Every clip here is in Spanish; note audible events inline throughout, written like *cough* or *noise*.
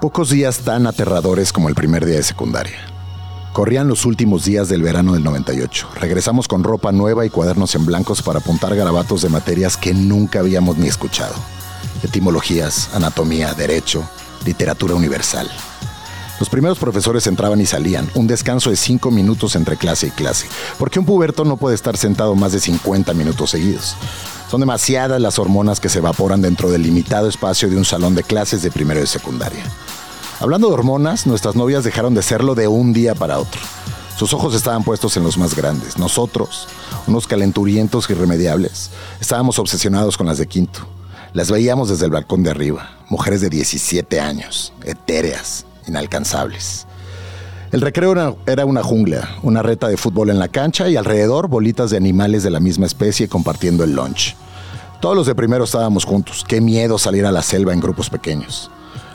Pocos días tan aterradores como el primer día de secundaria. Corrían los últimos días del verano del 98. Regresamos con ropa nueva y cuadernos en blancos para apuntar garabatos de materias que nunca habíamos ni escuchado. Etimologías, anatomía, derecho, literatura universal. Los primeros profesores entraban y salían, un descanso de cinco minutos entre clase y clase, porque un puberto no puede estar sentado más de 50 minutos seguidos. Son demasiadas las hormonas que se evaporan dentro del limitado espacio de un salón de clases de primero y secundaria. Hablando de hormonas, nuestras novias dejaron de serlo de un día para otro. Sus ojos estaban puestos en los más grandes. Nosotros, unos calenturientos irremediables, estábamos obsesionados con las de quinto. Las veíamos desde el balcón de arriba, mujeres de 17 años, etéreas, inalcanzables. El recreo era, una jungla, una reta de fútbol en la cancha y alrededor bolitas de animales de la misma especie compartiendo el lunch. Todos los de primero estábamos juntos. Qué miedo salir a la selva en grupos pequeños.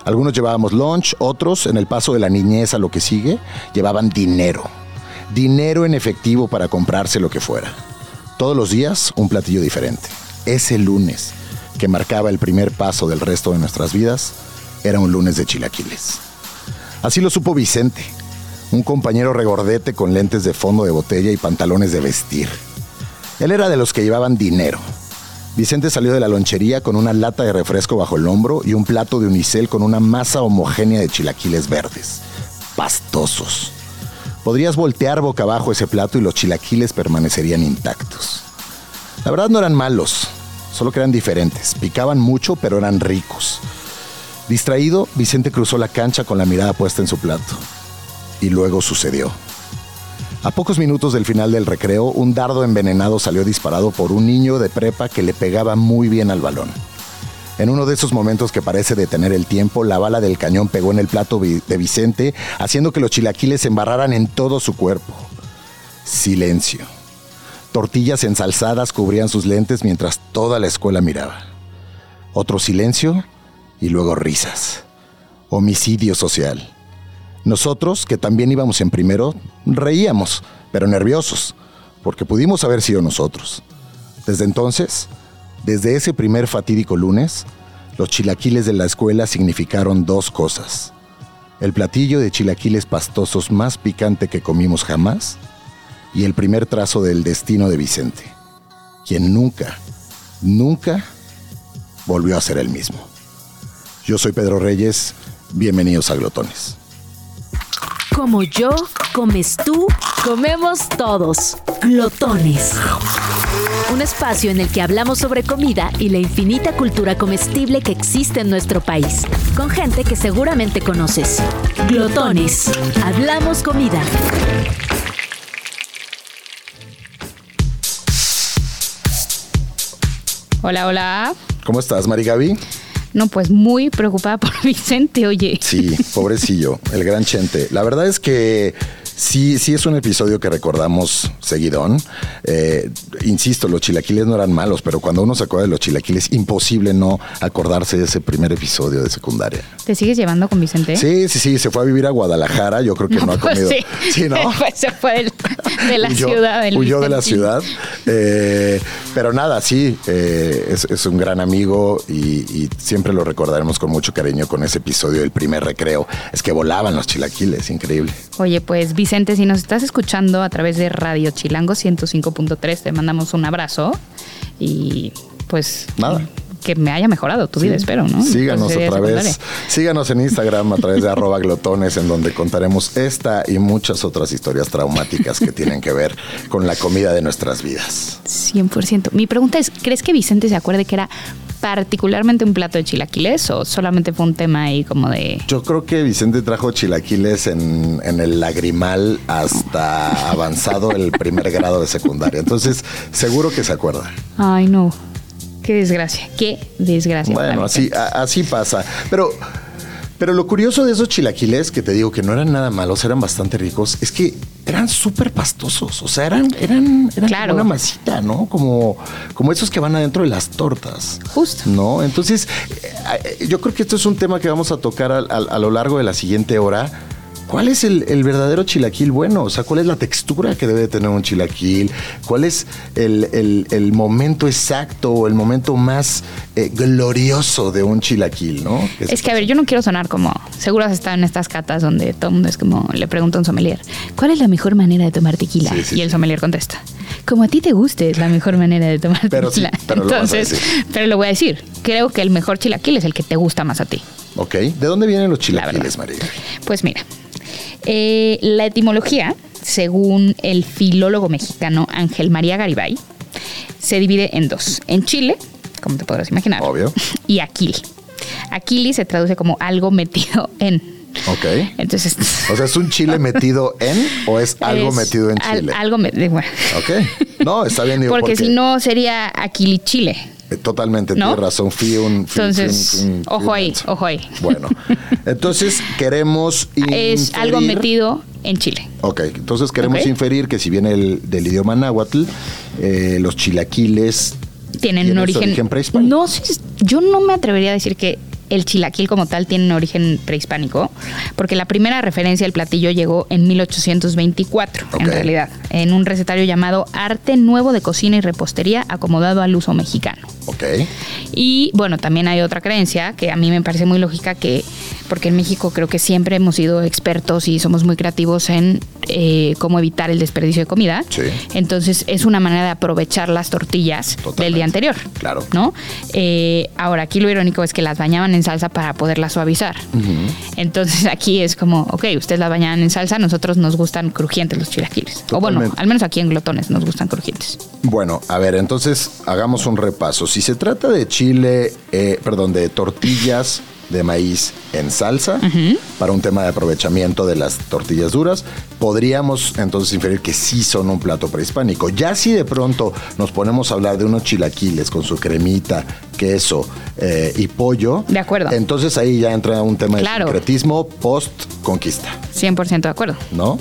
Algunos llevábamos lunch, otros, en el paso de la niñez a lo que sigue, llevaban dinero. Dinero en efectivo para comprarse lo que fuera. Todos los días un platillo diferente. Ese lunes, que marcaba el primer paso del resto de nuestras vidas, era un lunes de chilaquiles. Así lo supo Vicente, un compañero regordete con lentes de fondo de botella y pantalones de vestir. Él era de los que llevaban dinero, Vicente salió de la lonchería con una lata de refresco bajo el hombro y un plato de unicel con una masa homogénea de chilaquiles verdes, pastosos. Podrías voltear boca abajo ese plato y los chilaquiles permanecerían intactos. La verdad no eran malos, solo que eran diferentes. Picaban mucho, pero eran ricos. Distraído, Vicente cruzó la cancha con la mirada puesta en su plato. Y luego sucedió. A pocos minutos del final del recreo, un dardo envenenado salió disparado por un niño de prepa que le pegaba muy bien al balón. En uno de esos momentos que parece detener el tiempo, la bala del cañón pegó en el plato de Vicente, haciendo que los chilaquiles se embarraran en todo su cuerpo. Silencio. Tortillas ensalzadas cubrían sus lentes mientras toda la escuela miraba. Otro silencio y luego risas. Homicidio social. Nosotros, que también íbamos en primero, reíamos, pero nerviosos, porque pudimos haber sido nosotros. Desde entonces, desde ese primer fatídico lunes, los chilaquiles de la escuela significaron dos cosas. El platillo de chilaquiles pastosos más picante que comimos jamás y el primer trazo del destino de Vicente, quien nunca, nunca volvió a ser el mismo. Yo soy Pedro Reyes, bienvenidos a Glotones. Como yo, comes tú, comemos todos. Glotones. Un espacio en el que hablamos sobre comida y la infinita cultura comestible que existe en nuestro país, con gente que seguramente conoces. Glotones. Hablamos comida. Hola, hola. ¿Cómo estás, Mari Gaby? No, pues muy preocupada por *laughs* Vicente, oye. Sí, pobrecillo, el gran Chente. La verdad es que Sí, sí es un episodio que recordamos seguidón. Eh, insisto, los chilaquiles no eran malos, pero cuando uno se acuerda de los chilaquiles, imposible no acordarse de ese primer episodio de secundaria. ¿Te sigues llevando con Vicente? Sí, sí, sí. Se fue a vivir a Guadalajara. Yo creo que no, ha pues comido. Sí, ¿no? *laughs* se fue de la ciudad. huyó de la ciudad. Eh, pero nada, sí, eh, es, un gran amigo y, siempre lo recordaremos con mucho cariño con ese episodio del primer recreo. Es que volaban los chilaquiles, increíble. Oye, pues Vicente, si nos estás escuchando a través de Radio Chilango 105.3, te mandamos un abrazo y pues nada que me haya mejorado tu vida, espero, ¿no? Síganos otra vez. Síganos en Instagram a través de arroba glotones, en donde contaremos esta y muchas otras historias traumáticas que tienen que ver con la comida de nuestras vidas. 100%. Mi pregunta es, ¿crees que Vicente se acuerde que era particularmente un plato de chilaquiles o solamente fue un tema ahí como de... Yo creo que Vicente trajo chilaquiles en, el lagrimal hasta avanzado el primer grado de secundaria. Entonces, seguro que se acuerda. Ay, no. Qué desgracia, qué desgracia. Bueno, así, así pasa. Pero pero lo curioso de esos chilaquiles, que te digo que no eran nada malos, eran bastante ricos, es que eran súper pastosos. O sea, eran, eran, eran una masita, ¿no? Como, como esos que van adentro de las tortas. Justo. ¿No? Entonces, eh, yo creo que esto es un tema que vamos a tocar a, lo largo de la siguiente hora ¿cuál es el, el verdadero chilaquil bueno? O sea, ¿cuál es la textura que debe tener un chilaquil? ¿Cuál es el, el- el momento exacto o el momento más eh, glorioso de un chilaquil, no? Es que, a ver, yo no quiero sonar como. Seguro has estado en estas catas donde todo el mundo es como. Le pregunta a un sommelier: ¿Cuál es la mejor manera de tomar tequila? Sí, sí, y el sommelier contesta: Como a ti te guste, es la mejor manera de tomar Pero sí, tequila. pero Entonces, pero lo voy a decir. Creo que el mejor chilaquil es el que te gusta más a ti. Ok, ¿de dónde vienen los chilaquiles, María? Pues mira, eh, la etimología, según el filólogo mexicano Ángel María Garibay, se divide en dos. En Chile, como te podrás imaginar. Obvio. *laughs* Y aquili. Aquili se traduce como algo metido en. Ok. Entonces. *laughs* O sea, ¿es un chile metido en o es algo es metido en al- chile? algo metido. Bueno. Ok. No, está bien, digo, Porque, si no sería aquili chile. Eh, Totalmente, ¿No? tienes razón. Fui un. Entonces, fui un- fui un- ojo ahí, menso. ojo ahí. Bueno, *laughs* entonces queremos. Es algo inferir- metido en chile. Ok, entonces queremos inferir que si viene el, del idioma náhuatl, eh, los chilaquiles tienen un ¿Tiene su origen, origen prehispánico? No sé, yo no me atrevería a decir que el chilaquil como tal tiene un origen prehispánico, porque la primera referencia al platillo llegó en 1824, en Ok. realidad, en un recetario llamado Arte Nuevo de Cocina y Repostería acomodado al uso mexicano. Ok. Y bueno, también hay otra creencia que a mí me parece muy lógica que, porque en México creo que siempre hemos sido expertos y somos muy creativos en eh, cómo evitar el desperdicio de comida. Sí. Entonces es una manera de aprovechar las tortillas del día anterior. Claro. ¿No? Eh, ahora, aquí lo irónico es que las bañaban en salsa para poderlas suavizar. Entonces aquí es como, ok, ustedes las bañaban en salsa, nosotros nos gustan crujientes los chilaquiles. O bueno, Al menos aquí en Glotones nos gustan crujientes. Bueno, a ver, entonces hagamos un repaso. Si se trata de chile, eh, perdón, de tortillas de maíz en salsa, para un tema de aprovechamiento de las tortillas duras, podríamos entonces inferir que sí son un plato prehispánico. Ya si de pronto nos ponemos a hablar de unos chilaquiles con su cremita, queso eh, y pollo, De acuerdo. entonces ahí ya entra un tema Claro. de sincretismo post-conquista. 100% de acuerdo. ¿no?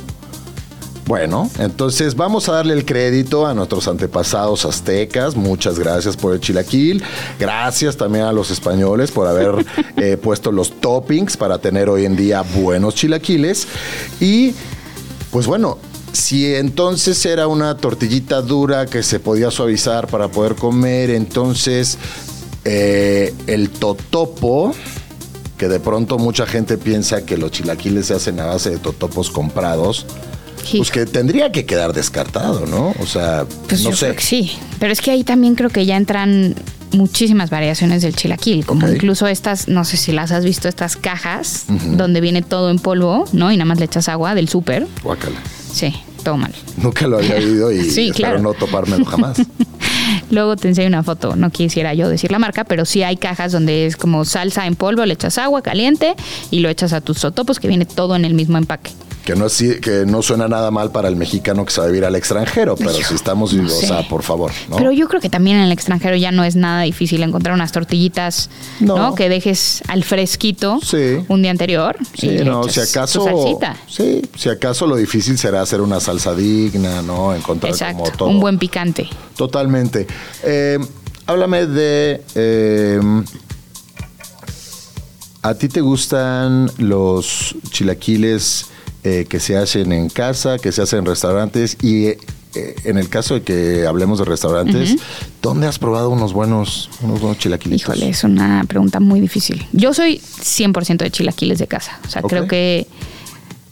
Bueno, entonces vamos a darle el crédito a nuestros antepasados aztecas. Muchas gracias por el chilaquil. Gracias también a los españoles por haber *laughs* eh, puesto los toppings para tener hoy en día buenos chilaquiles. Y pues bueno, si entonces era una tortillita dura que se podía suavizar para poder comer, entonces eh, el totopo que de pronto mucha gente piensa que los chilaquiles se hacen a base de totopos comprados, Pues que tendría que quedar descartado, ¿no? O sea, Pues no yo sé. creo que sí. Pero es que ahí también creo que ya entran muchísimas variaciones del chilaquil, como incluso estas, no sé si las has visto, estas cajas donde viene todo en polvo, ¿no? Y nada más le echas agua del súper. Guácala. Sí, todo mal. Nunca lo había oído y *laughs* Sí, espero claro. no topármelo jamás. *laughs* Luego te enseño una foto, no quisiera yo decir la marca, pero sí hay cajas donde es como salsa en polvo, le echas agua caliente y lo echas a tus totopos que viene todo en el mismo empaque. Que no, es, que no suena nada mal para el mexicano que se va a vivir al extranjero, pero si estamos, no o sé. sea, por favor, ¿no? Pero yo creo que también en el extranjero ya no es nada difícil encontrar unas tortillitas, No. ¿no? Que dejes al fresquito Sí. un día anterior. Sí, no, si acaso. Sí, si acaso lo difícil será hacer una salsa digna, ¿no? Encontrar Exacto, como todo. un buen picante. Totalmente. Eh, háblame de. eh, ¿A ti te gustan los chilaquiles eh, que se hacen en casa, que se hacen en restaurantes? Y eh, eh, en el caso de que hablemos de restaurantes, ¿dónde has probado unos buenos, unos buenos chilaquilitos? Híjole, es una pregunta muy difícil. Yo soy 100% de chilaquiles de casa. O sea, creo que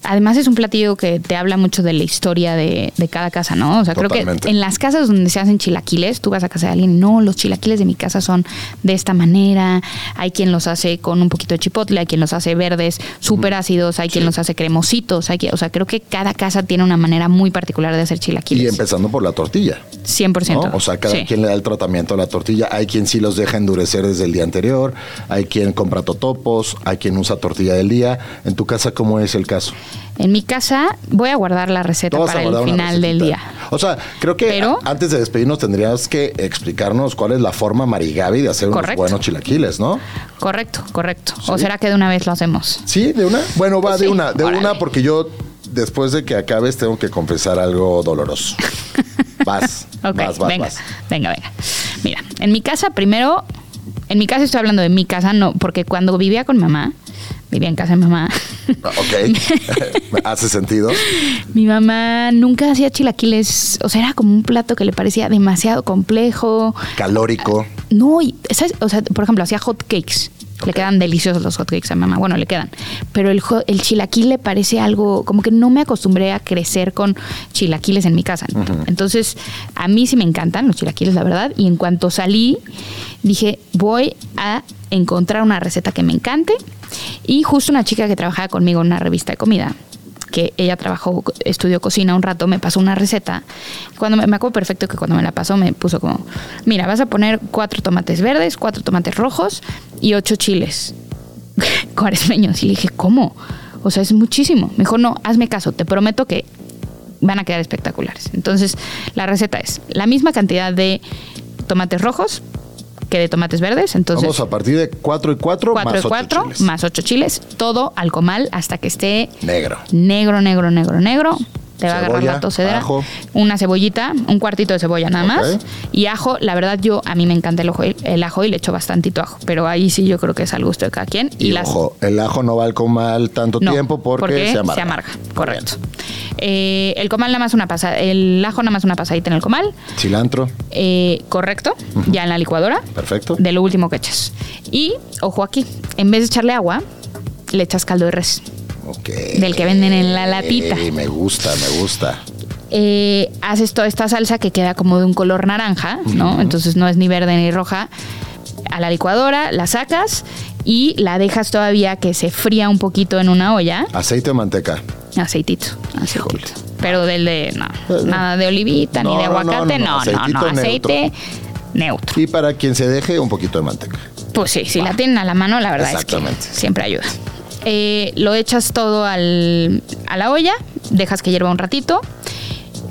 además es un platillo que te habla mucho de la historia de, de cada casa, ¿no? O sea, creo que en las casas donde se hacen chilaquiles, tú vas a casa de alguien, no, los chilaquiles de mi casa son de esta manera. Hay quien los hace con un poquito de chipotle, hay quien los hace verdes, súper ácidos, hay quien los hace cremositos. Hay que, o sea, creo que cada casa tiene una manera muy particular de hacer Y chilaquiles. empezando por la tortilla. 100%. ¿no? O sea, cada Sí. quien le da el tratamiento a la tortilla. Hay quien sí los deja endurecer desde el día anterior, hay quien compra totopos, hay quien usa tortilla del día. En tu casa, ¿cómo es el caso? En mi casa voy a guardar la receta para el final del día. O sea, creo que Pero- antes de despedirnos tendrías que explicarnos cuál es la forma marigavi de hacer unos Correcto. buenos chilaquiles, ¿no? Correcto, correcto. Sí. ¿O será que de una vez lo hacemos? Sí, de una. Bueno, va Pues de sí, una, de órale. una porque yo después de que acabes tengo que confesar algo doloroso. *laughs* Vas, Ok, vas, vas, venga, vas. venga, venga. Mira, en mi casa primero, en mi casa estoy hablando de mi casa, no, porque cuando vivía con mamá, vivía en casa de mamá, Ok, *laughs* hace sentido. Mi mamá nunca hacía chilaquiles, o sea, era como un plato que le parecía demasiado complejo. Calórico. No, y, ¿sabes? o sea, por ejemplo, hacía hot cakes. Le quedan deliciosos los hot cakes a mamá. Bueno, le quedan. Pero el, el chilaquil le parece algo, como que no me acostumbré a crecer con chilaquiles en mi casa. Entonces, a mí sí me encantan los chilaquiles, la verdad. Y en cuanto salí, dije, voy a encontrar una receta que me encante. Y justo una chica que trabajaba conmigo en una revista de comida, que ella trabajó, estudió cocina un rato, me pasó una receta. Cuando me, me acuerdo perfecto que cuando me la pasó me puso como, mira, vas a poner cuatro tomates verdes, cuatro tomates rojos y ocho chiles *laughs* cuaresmeños. Y dije, ¿cómo? O sea, es muchísimo. Me dijo, no, hazme caso, te prometo que van a quedar espectaculares. Entonces, la receta es la misma cantidad de tomates rojos que de tomates verdes. Entonces, Vamos a partir de 4 y 4 4 más y 8 4 chiles. más 8 chiles, todo al comal hasta que esté Negro. negro, negro, negro, negro. Te va a agarrar la tosedera. ajo. Una cebollita, un cuartito de cebolla nada más. Y ajo, la verdad yo, a mí me encanta el, ojo, el ajo y le echo bastantito ajo. Pero ahí sí yo creo que es al gusto de cada quien. Y, las- ojo, el ajo no va al comal tanto no, tiempo porque, se amarga. correcto. Eh, el comal nada más una pasada, el ajo nada más una pasadita en el comal. Cilantro, Eh, correcto, ya en la licuadora. perfecto. De lo último que echas. Y, ojo aquí, en vez de echarle agua, le echas caldo de res. Del que venden en la latita. Me gusta, me gusta. eh, haces toda esta salsa que queda como de un color naranja, ¿no? Entonces no es ni verde ni roja. A la licuadora, la sacas y la dejas todavía que se fría un poquito en una olla. ¿Aceite o manteca? Aceitito, aceitito. Híjole. Pero del de, no, Eh, nada de olivita, no, ni de no, no, aguacate, no, no, no, no, aceite neutro. Y para quien se deje, un poquito de manteca. Pues sí, si la tienen a la mano, la verdad es que siempre ayuda. Eh, lo echas todo al- a la olla, dejas que hierva un ratito,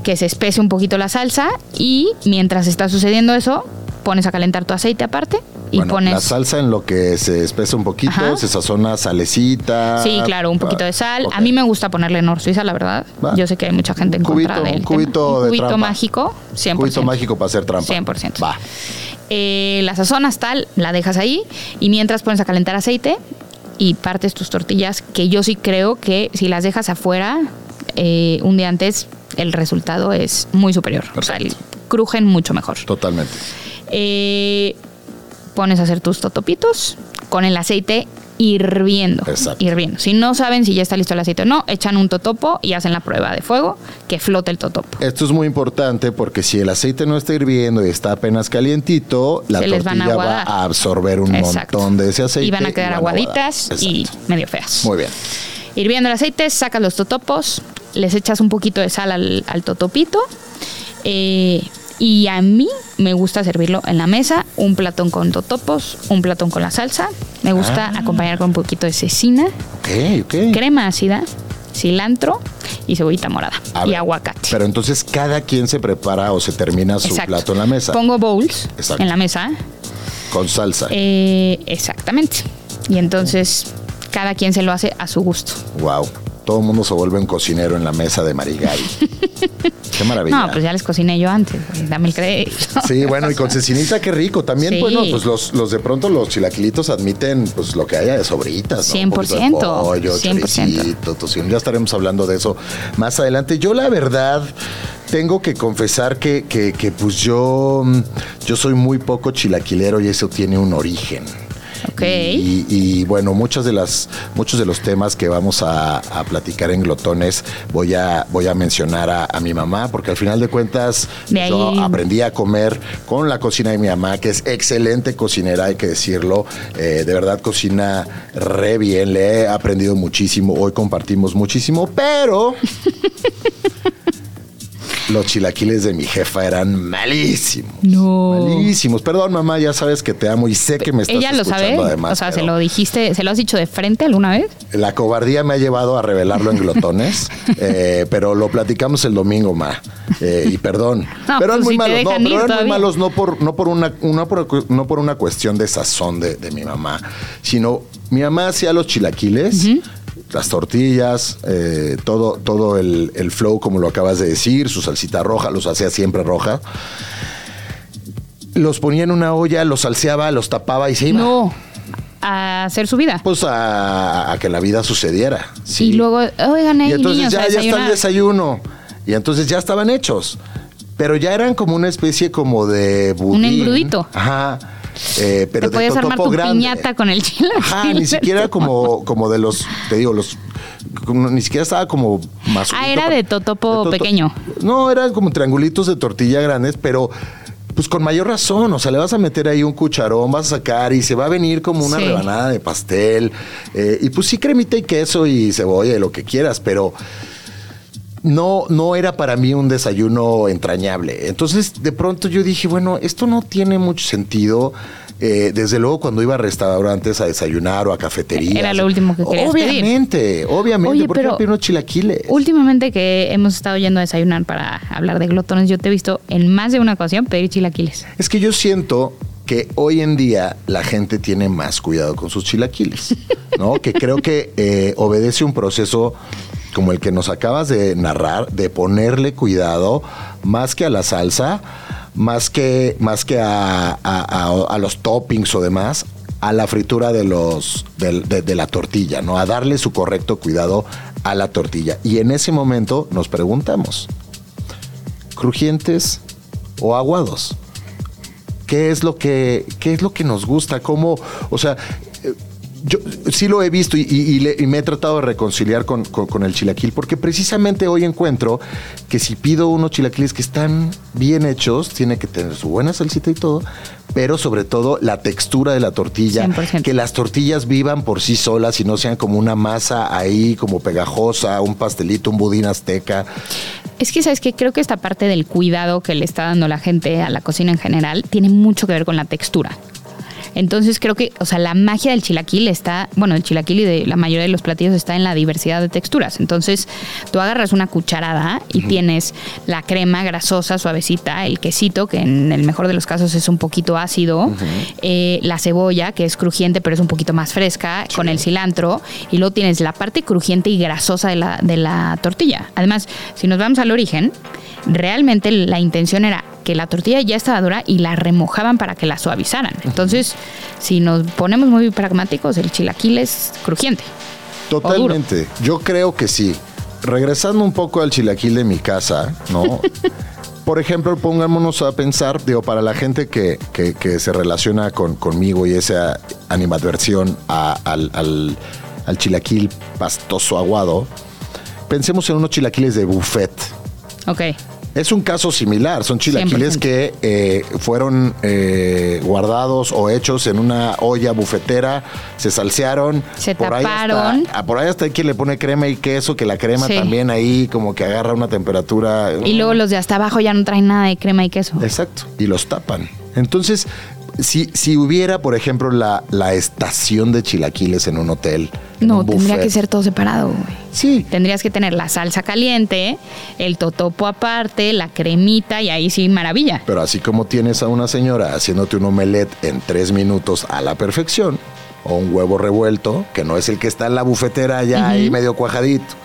que se espese un poquito la salsa y mientras está sucediendo eso, pones a calentar tu aceite aparte y bueno, pones... la salsa en lo que se espesa un poquito, Ajá. se sazona salecita. Sí, claro, un poquito de sal. A mí me gusta ponerle nor suiza, la verdad. Va. Yo sé que hay mucha gente en cubito, contra del un cubito. Un de cubito trampa. mágico, 100%. Cubito mágico para hacer trampa. 100%. Va. Eh, la sazonas tal, la dejas ahí y mientras pones a calentar aceite y partes tus tortillas, que yo sí creo que si las dejas afuera eh, un día antes, el resultado es muy superior. O sea, crujen mucho mejor. Totalmente. Eh, pones a hacer tus totopitos con el aceite hirviendo. Exacto. Hirviendo. Si no saben si ya está listo el aceite o no, echan un totopo y hacen la prueba de fuego que flote el totopo. Esto es muy importante porque si el aceite no está hirviendo y está apenas calientito, la Se tortilla va a absorber un Exacto. montón de ese aceite. Y van a quedar van aguaditas y medio feas. Muy bien. Hirviendo el aceite, sacas los totopos, les echas un poquito de sal al, al totopito. eh, y a mí me gusta servirlo en la mesa, un platón con totopos, un platón con la salsa. Me gusta Ah. acompañar con un poquito de cecina, Ok, ok. crema ácida, cilantro y cebollita morada A y ver, aguacate. Pero entonces cada quien se prepara o se termina su Exacto. plato en la mesa Pongo bowls Exacto. en la mesa. con salsa. eh, exactamente. Y entonces cada quien se lo hace a su gusto. Wow. Todo el mundo se vuelve un cocinero en la mesa de Marigari. *laughs* Qué maravilla. No, pues ya les cociné yo antes, dame el crédito. Sí, bueno, y con *laughs* cecinita, qué rico. También, Sí. bueno, pues los, los de pronto los chilaquilitos admiten pues lo que haya de sobritas. ¿no? Un poquito de 100%, pollo, 100%. choricito, tocino. Ya estaremos hablando de eso más adelante. Yo, la verdad, tengo que confesar que, que, que, pues yo, yo soy muy poco chilaquilero y eso tiene un origen. Ok. Y, y, bueno, muchas de las, muchos de los temas que vamos a, a platicar en Glotones voy a, voy a mencionar a, a mi mamá, porque al final de cuentas De yo aprendí a comer con la cocina de mi mamá, que es excelente cocinera, hay que decirlo. Eh, de verdad cocina re bien, le he aprendido muchísimo, hoy compartimos muchísimo, pero *laughs* los chilaquiles de mi jefa eran malísimos. No. Malísimos. Perdón, mamá, ya sabes que te amo y sé que me estás ¿Ella lo sabe? además. o sea, ¿se lo dijiste, se lo has dicho de frente alguna vez? La cobardía me ha llevado a revelarlo en glotones, *laughs* eh, pero lo platicamos el domingo, ma. Eh, y perdón. No, pero eran pues muy si te malos, no, pero eran muy malos no por, no por una, una por- no por una cuestión de sazón de, de mi mamá, sino mi mamá hacía los chilaquiles. Las tortillas, eh, todo, todo el, el flow, como lo acabas de decir, su salsita roja, los hacía siempre roja. Los ponía en una olla, los salseaba, los tapaba y se iba. No. a hacer su vida. Pues a, a que la vida sucediera. Sí. Y luego, oigan, Y hey, entonces niños, ya, ya está el desayuno. Y entonces ya estaban hechos. Pero ya eran como una especie como de budín. engrudito. Ajá. Eh, pero Te podías de armar totopo tu grande. piñata con el chile. Ajá, ni siquiera como, como de los, te digo, los, como- ni siquiera estaba como más. Ah, era de totopo pequeño. No, eran como triangulitos de tortilla grandes, pero pues con mayor razón, o sea, le vas a meter ahí un cucharón, vas a sacar y se va a venir como una Sí. rebanada de pastel. eh, y pues sí, cremita y queso y cebolla y lo que quieras, pero no, no era para mí un desayuno entrañable. Entonces, de pronto yo dije, bueno, esto no tiene mucho sentido. Eh, desde luego, cuando iba a restaurantes a desayunar o a cafeterías. Era lo último que querías pedir. Obviamente, obviamente. Oye, ¿Por qué pero no pedir unos chilaquiles? Últimamente que hemos estado yendo a desayunar para hablar de glotones, yo te he visto en más de una ocasión pedir chilaquiles. Es que yo siento que hoy en día la gente tiene más cuidado con sus chilaquiles, ¿no? que creo que eh, obedece un proceso como el que nos acabas de narrar, de ponerle cuidado más que a la salsa, más que, más que a, a- a- los toppings o demás, a la fritura de, los, de, de la tortilla, ¿no? A darle su correcto cuidado a la tortilla. Y en ese momento nos preguntamos, ¿crujientes o aguados? qué es lo que qué es lo que nos gusta cómo o sea yo sí lo he visto y, me he tratado de reconciliar con, con- con el chilaquil porque precisamente hoy encuentro que si pido unos chilaquiles que están bien hechos tiene que tener su buena salsita y todo pero sobre todo la textura de la tortilla 100%. que las tortillas vivan por sí solas y no sean como una masa ahí como pegajosa un pastelito un budín azteca Es que, ¿sabes que Creo que esta parte del cuidado que le está dando la gente a la cocina en general tiene mucho que ver con la textura. Entonces creo que, o sea, la magia del chilaquil está, bueno, el chilaquil y de la mayoría de los platillos está en la diversidad de texturas. Entonces, tú agarras una cucharada y tienes la crema grasosa, suavecita, el quesito, que en el mejor de los casos es un poquito ácido, eh, la cebolla, que es crujiente pero es un poquito más fresca, con el cilantro, y luego tienes la parte crujiente y grasosa de la, de la tortilla. Además, si nos vamos al origen, realmente la intención era que la tortilla ya estaba dura y la remojaban para que la suavizaran. Entonces, si nos ponemos muy pragmáticos, el chilaquil es crujiente. Totalmente. Yo creo que sí. Regresando un poco al chilaquil de mi casa, ¿no? *laughs* Por ejemplo, pongámonos a pensar, digo, para la gente que, que- que se relaciona con, conmigo y esa animadversión a- al, al- al chilaquil pastoso aguado, pensemos en unos chilaquiles de buffet. Ok. Es un caso similar, son chilaquiles 100%. que eh, fueron eh, guardados o hechos en una olla bufetera, se salsearon. Se Ahí taparon. hasta- ah, por ahí hasta hay quien le pone crema y queso, que la crema Sí. también ahí como que agarra una temperatura. Y luego los de hasta abajo ya no traen nada de crema y queso. Exacto, y los tapan. Entonces, si, si hubiera, por ejemplo, la, la estación de chilaquiles en un hotel. en No, un tendría que ser todo separado, güey. Sí, Tendrías que tener la salsa caliente, el totopo aparte, la cremita y ahí sí, maravilla. Pero así como tienes a una señora haciéndote un omelette en tres minutos a la perfección, o un huevo revuelto, que no es el que está en la bufetera ya ahí medio cuajadito,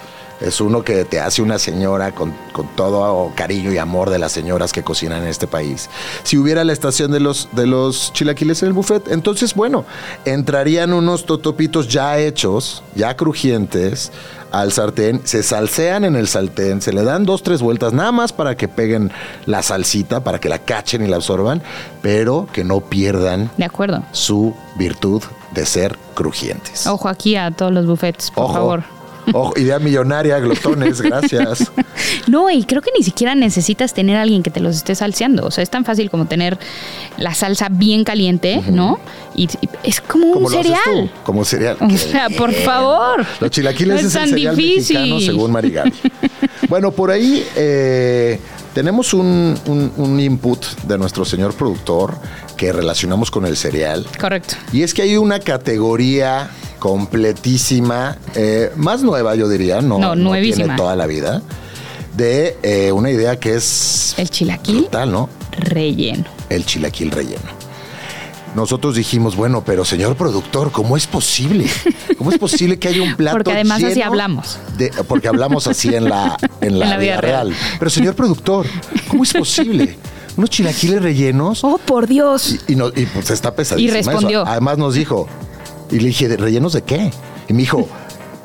es uno que te hace una señora con, con todo cariño y amor de las señoras que cocinan en este país. Si hubiera la estación de los, de los chilaquiles en el buffet, entonces, bueno, entrarían unos totopitos ya hechos, ya crujientes, al sartén, se salsean en el sartén, se le dan dos, tres vueltas, nada más para que peguen la salsita, para que la cachen y la absorban, pero que no pierdan De acuerdo. su virtud de ser crujientes. Ojo aquí a todos los buffets, por Ojo, favor. Ojo, idea millonaria, glotones, gracias. *laughs* No, y creo que ni siquiera necesitas tener a alguien que te los esté salseando. O sea, es tan fácil como tener la salsa bien caliente, ¿no? Y, y es como un Como cereal. Como cereal. *laughs* O sea, por favor. Los chilaquiles No es es, el tan cereal difícil. mexicano según Marigal. *laughs* Bueno, por ahí eh, tenemos un, un- un input de nuestro señor productor que relacionamos con el cereal. Correcto. Y es que hay una categoría completísima, eh, más nueva yo diría, no, No, nuevísima. tiene toda la vida, de eh, una idea que es El chilaquil brutal, ¿no? relleno. El chilaquil relleno. Nosotros dijimos, bueno, pero señor productor, ¿cómo es posible? ¿Cómo es posible que haya un *laughs* plato Porque además así hablamos. de- porque hablamos así en la, en *laughs* la, vida, real. Pero señor productor, ¿cómo es posible? Unos chilaquiles rellenos Oh, por Dios. y, y no- y, pues está pesadísimo. Y respondió. eso. Además nos dijo, Y le dije, ¿de rellenos de qué? Y me dijo,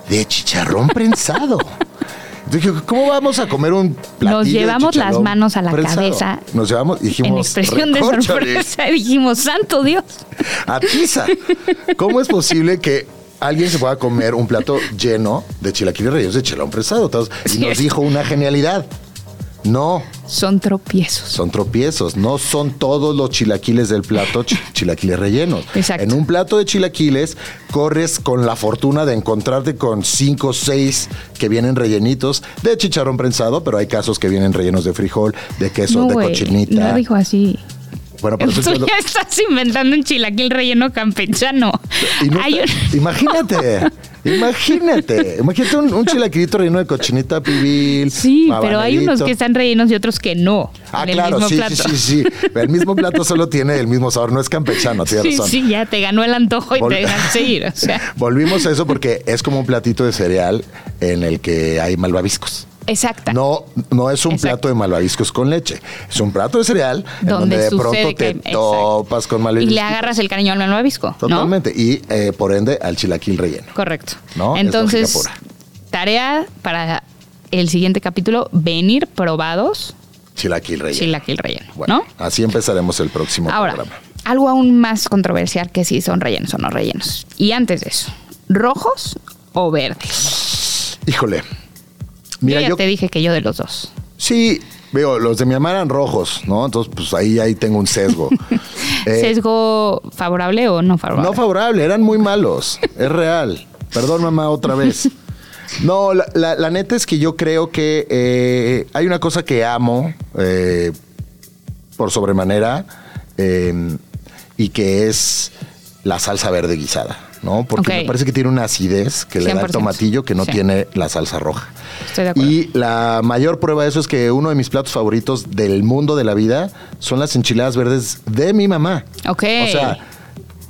de chicharrón prensado. Dije, ¿cómo vamos a comer un platillo Nos de llevamos las chicharrón manos a la prensado? cabeza. Nos llevamos y dijimos, en expresión de sorpresa dijimos, santo Dios. Atiza. ¿Cómo es posible que alguien se pueda comer un plato lleno de chilaquiles rellenos de chelón prensado? Y nos dijo una genialidad. No, Son tropiezos. son tropiezos. No son todos los chilaquiles del plato chi- *laughs* chilaquiles rellenos. Exacto. En un plato de chilaquiles corres con la fortuna de encontrarte con cinco o seis que vienen rellenitos de chicharrón prensado, pero hay casos que vienen rellenos de frijol, de queso, No, de cochinita. no dijo así. Bueno, pero *laughs* Tú lo- ya estás inventando un chilaquil relleno campechano. Y no Hay te- un- Imagínate, *laughs* imagínate, imagínate un, un chilaquilito relleno de cochinita pibil. Sí, pero hay unos que están rellenos y otros que no. Ah, claro, sí, plato. sí, sí, sí. El mismo plato solo tiene el mismo sabor, no es campechano, tienes *laughs* Sí, razón. sí, ya te ganó el antojo y Vol- te dejan seguir. O sea, *laughs* Volvimos a eso porque es como un platito de cereal en el que hay malvaviscos. Exacta. No, no es un Exacto. plato de malvaviscos con leche. Es un plato de cereal en donde, donde de pronto te hay- topas con Y malvaviscos. le agarras el cariño al malvavisco, ¿no? Totalmente. Y eh, por ende al chilaquil relleno. Correcto. ¿No? Es Entonces, tarea para el siguiente capítulo, venir probados Chilaquil relleno. chilaquil relleno, Bueno, ¿no? así empezaremos el próximo Ahora, programa. algo aún más controversial que si son rellenos o no rellenos. Y antes de eso, ¿rojos o verdes? Híjole. Yo Mira, ya yo, te dije que yo de los dos. sí, veo, los de mi mamá eran rojos, ¿no? Entonces, pues ahí, ahí tengo un sesgo. *laughs* Eh, ¿Sesgo favorable o no favorable? No favorable, eran muy malos. Es real. Perdón, mamá, otra vez. No, la, la- la neta es que yo creo que eh, hay una cosa que amo eh, por sobremanera y que es la salsa verde guisada, ¿no? Porque me parece que tiene una acidez que le da el 100%. tomatillo que no Sí. tiene la salsa roja. Estoy de acuerdo. Y la mayor prueba de eso es que uno de mis platos favoritos del mundo de la vida son las enchiladas verdes de mi mamá. Ok. O sea,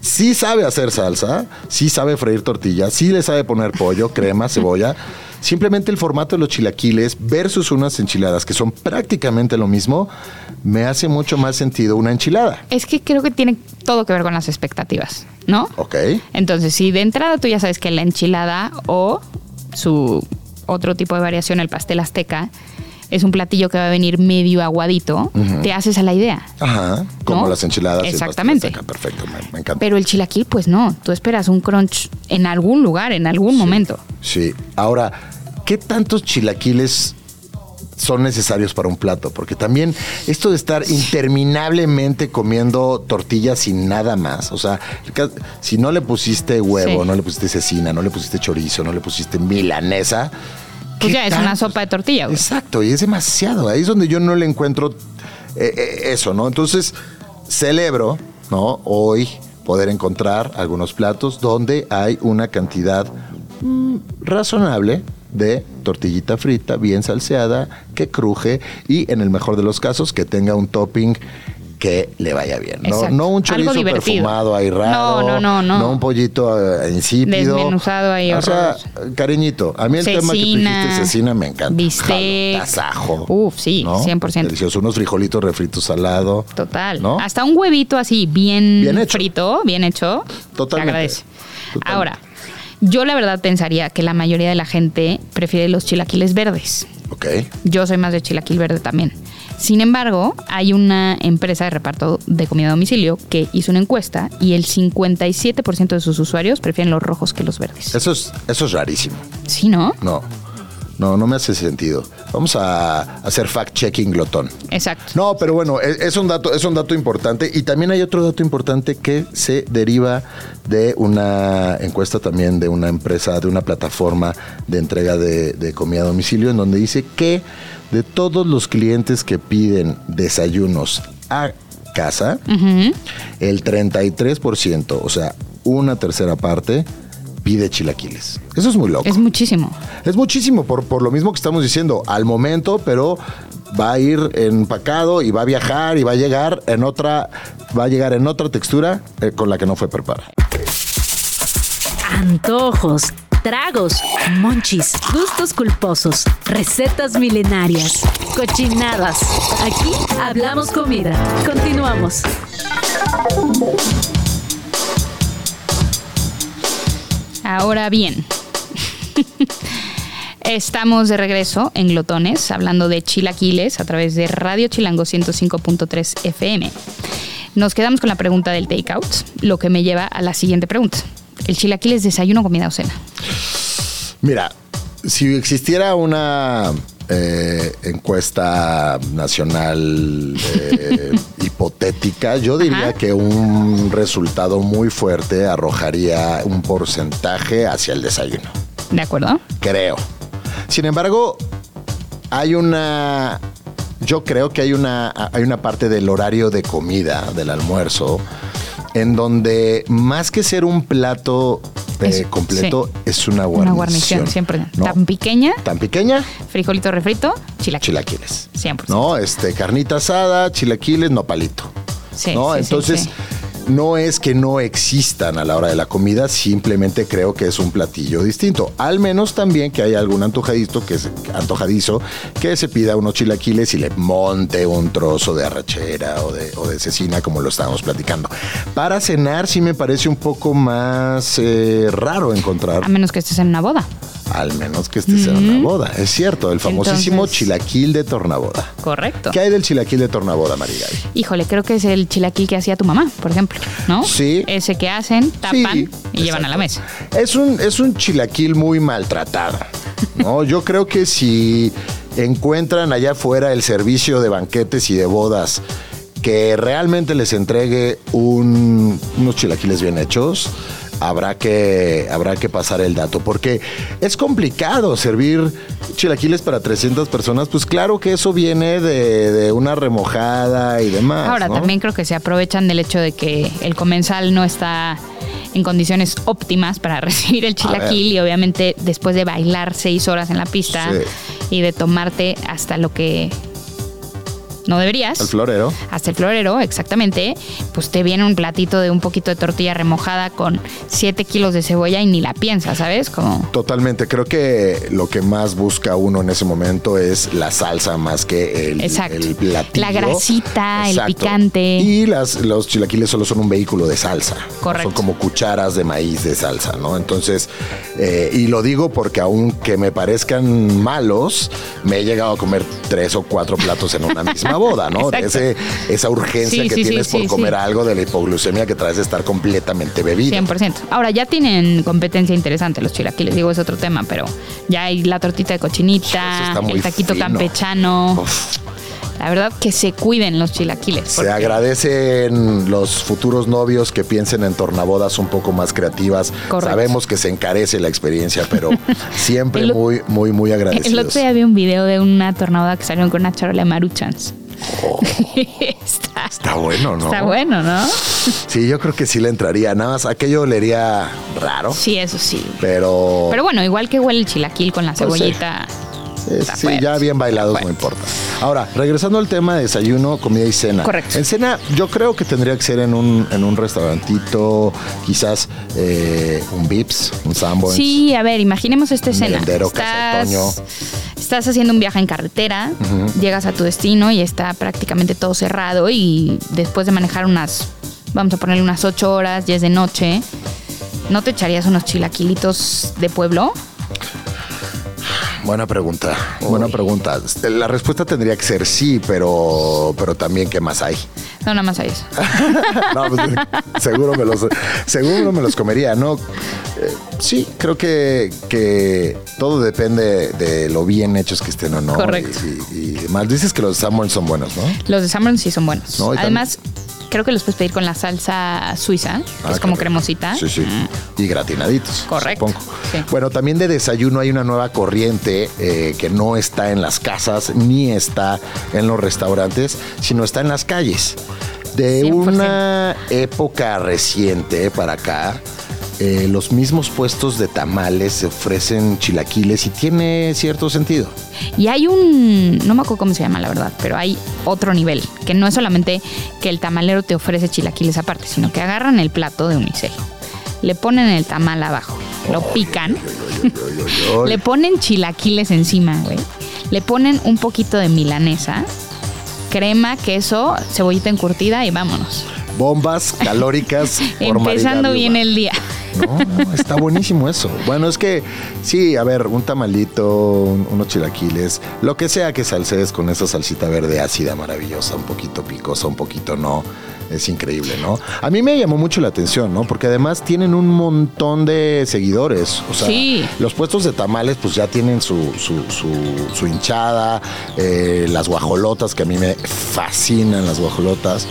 sí sabe hacer salsa, sí sabe freír tortillas, sí le sabe poner pollo, crema, *laughs* cebolla. Simplemente el formato de los chilaquiles versus unas enchiladas que son prácticamente lo mismo, me hace mucho más sentido una enchilada. Es que creo que tiene todo que ver con las expectativas, ¿no? ¿Ok? Entonces, si de entrada tú ya sabes que la enchilada o su otro tipo de variación, el pastel azteca, es un platillo que va a venir medio aguadito, te haces a la idea. Ajá, como ¿No? las enchiladas. Exactamente. Perfecto, me, me encanta. Pero el chilaquil, pues no. Tú esperas un crunch en algún lugar, en algún momento. Sí. Ahora, ¿qué tantos chilaquiles son necesarios para un plato? Porque también esto de estar interminablemente comiendo tortillas sin nada más, o sea, si no le pusiste huevo, Sí. no le pusiste cecina, no le pusiste chorizo, no le pusiste milanesa, Pues ¿qué ya es una sopa de tortilla. güey. Exacto, y es demasiado. Ahí es donde yo no le encuentro eh, eh, eso, ¿no? Entonces, celebro, ¿no? Hoy poder encontrar algunos platos donde hay una cantidad mm, razonable de tortillita frita, bien salseada, que cruje y en el mejor de los casos que tenga un topping que le vaya bien, ¿no? No un chorizo perfumado ahí raro. No, no, no, no. un pollito eh, insípido. Desmenuzado ahí O sea, cariñito, a mí el tema que tú dijiste, cecina, me encanta. bistec. Tasajo. Uf, sí, 100%. Delicioso. Unos frijolitos refritos salado. Total. ¿No? Hasta un huevito así, bien, Bien hecho. frito, bien hecho. Totalmente. Se agradece. Totalmente. Ahora, yo la verdad pensaría que la mayoría de la gente prefiere los chilaquiles verdes. Ok. Yo soy más de chilaquil verde también. Sin embargo, hay una empresa de reparto de comida a domicilio que hizo una encuesta y el 57% de sus usuarios prefieren los rojos que los verdes. Eso es, eso es rarísimo. Sí, ¿no? No. No, no me hace sentido. Vamos a hacer fact-checking glotón. Exacto. No, pero bueno, es, es un dato, es un dato importante. Y también hay otro dato importante que se deriva de una encuesta también de una empresa, de una plataforma de entrega de, de comida a domicilio, en donde dice que de todos los clientes que piden desayunos a casa, el 33%, o sea, una tercera parte, pide chilaquiles. Eso es muy loco. Es muchísimo. Es muchísimo, por, por lo mismo que estamos diciendo, al momento, pero va a ir empacado y va a viajar y va a llegar en otra, va a llegar en otra textura eh, con la que no fue preparada. Antojos, tragos, monchis, gustos culposos, recetas milenarias, cochinadas. Aquí hablamos comida. Continuamos. Ahora bien, *laughs* estamos de regreso en Glotones, hablando de chilaquiles a través de Radio Chilango 105.3 FM. Nos quedamos con la pregunta del takeout, lo que me lleva a la siguiente pregunta. ¿El chilaquiles desayuno, comida o cena? Mira, si existiera una eh, encuesta nacional eh, *laughs* hipotética, yo diría Ajá. que un resultado muy fuerte arrojaría un porcentaje hacia el desayuno. ¿De acuerdo? Creo. Sin embargo, hay una. Yo creo que hay una, hay una parte del horario de comida, del almuerzo, en donde más que ser un plato eh, Es- completo, sí. es una guarnición. Una guarnición, siempre. ¿no? Tan pequeña, Tan pequeña, frijolito refrito, chilaquiles. chilaquiles. 100%. ¿No? Este, carnita asada, chilaquiles, nopalito. Sí, ¿no? sí, sí, Entonces, sí. No es que no existan a la hora de la comida, simplemente creo que es un platillo distinto. Al menos también que haya algún antojadito que antojadizo que se pida unos chilaquiles y le monte un trozo de arrachera o de, o de cecina, como lo estábamos platicando. Para cenar sí me parece un poco más eh, raro encontrar, A menos que estés en una boda. Al menos que estés en una boda. Es cierto, el famosísimo Entonces- chilaquil de tornaboda. Correcto. ¿Qué hay del chilaquil de tornaboda, Marigaby? Híjole, creo que es el chilaquil que hacía tu mamá, por ejemplo, ¿no? Sí. Ese que hacen, tapan Sí, y llevan a la mesa. Es un, es un chilaquil muy maltratado. ¿no? Yo creo que si encuentran allá afuera el servicio de banquetes y de bodas que realmente les entregue un- unos chilaquiles bien hechos, habrá que, habrá que pasar el dato. Porque es complicado servir chilaquiles para 300 personas. Pues claro que eso viene de, de una remojada y demás. Ahora, ¿no? también creo que se aprovechan del hecho de que el comensal no está en condiciones óptimas para *laughs* recibir el chilaquil y obviamente después de bailar seis horas en la pista Sí. y de tomarte hasta lo que no deberías. El florero. hasta el florero, exactamente, pues te viene un platito de un poquito de tortilla remojada con 7 kilos de cebolla y ni la piensas, ¿sabes? Como... Totalmente, creo que lo que más busca uno en ese momento es la salsa más que el, Exacto. el platillo. La grasita, el picante. Y las, los chilaquiles solo son un vehículo de salsa. Correcto. Son como cucharas de maíz de salsa, ¿no? Entonces, eh, y lo digo porque aunque me parezcan malos, me he llegado a comer tres o cuatro platos en una misma boda, ¿no? Ese, esa urgencia Sí, que sí, sí, tienes por comer algo de la hipoglucemia que traes de estar completamente bebido. 100%. Ahora ya tienen competencia interesante los chilaquiles, digo, es otro tema, pero ya hay la tortita de cochinita, el taquito fino. campechano. Uf. La verdad que se cuiden los chilaquiles. Se agradecen los futuros novios que piensen en tornabodas un poco más creativas. Correcto. Sabemos que se encarece la experiencia, pero *laughs* siempre El muy, muy, muy El agradecidos. otro día vi un video de una tornada que salieron con una charola de maruchans. *laughs* Está, Está bueno, ¿no? está bueno, ¿no? Sí, yo creo que sí le entraría. Nada más aquello olería raro, Sí, eso sí. pero. Pero bueno, igual que huele el chilaquil con la Pues sí. Eh, sí, ya bien bailados no importa. Ahora, regresando al tema de desayuno, comida y cena. Correcto. En cena, yo creo que tendría que ser en un, en un restaurantito, quizás eh, un Vips, un Sanborns. Sí, a ver, imaginemos esta escena. Toño. estás haciendo un viaje en carretera, llegas a tu destino y está prácticamente todo cerrado y después de manejar unas, vamos a ponerle unas 8 horas, ya es de noche, ¿no te echarías unos chilaquilitos de pueblo? Buena pregunta, buena pregunta. La respuesta tendría que ser sí, pero, pero también qué más hay. No, nada más hay eso. *laughs* No, pues, seguro me los, seguro me los comería, ¿no? Eh, sí, creo que, que todo depende de lo bien hechos que estén o no. Correcto. Y, y- y demás. Dices que los Samuels son buenos, ¿no? Los de Sanborns sí son buenos. No, Además, creo que los puedes pedir con la salsa suiza, que Ah, es como qué rico. cremosita. Sí, sí. Mm. Y gratinaditos. Correcto. Sí. Bueno, también de desayuno hay una nueva corriente eh, que no está en las casas ni está en los restaurantes, sino está en las calles. De 100%. una época reciente para acá, eh, los mismos puestos de tamales se ofrecen chilaquiles y tiene cierto sentido. Y hay un, no me acuerdo cómo se llama la verdad, pero hay otro nivel, que no es solamente que el tamalero te ofrece chilaquiles aparte, sino que agarran el plato de unicel, le ponen el tamal abajo, lo pican, *laughs* le ponen chilaquiles encima, güey, le ponen un poquito de milanesa, crema, queso, cebollita encurtida y vámonos. Bombas calóricas. *laughs* Empezando bien el día. No, no, está buenísimo eso. Bueno, es que sí, a ver, un tamalito, un- unos chilaquiles, lo que sea que salsees con esa salsita verde ácida maravillosa, un poquito picosa, un poquito no. Es increíble, ¿no? A mí me llamó mucho la atención, ¿no? Porque además tienen un montón de seguidores. O sea, Sí. los puestos de tamales pues ya tienen su, su, su- su hinchada, eh, las guajolotas, que a mí me fascinan las guajolotas.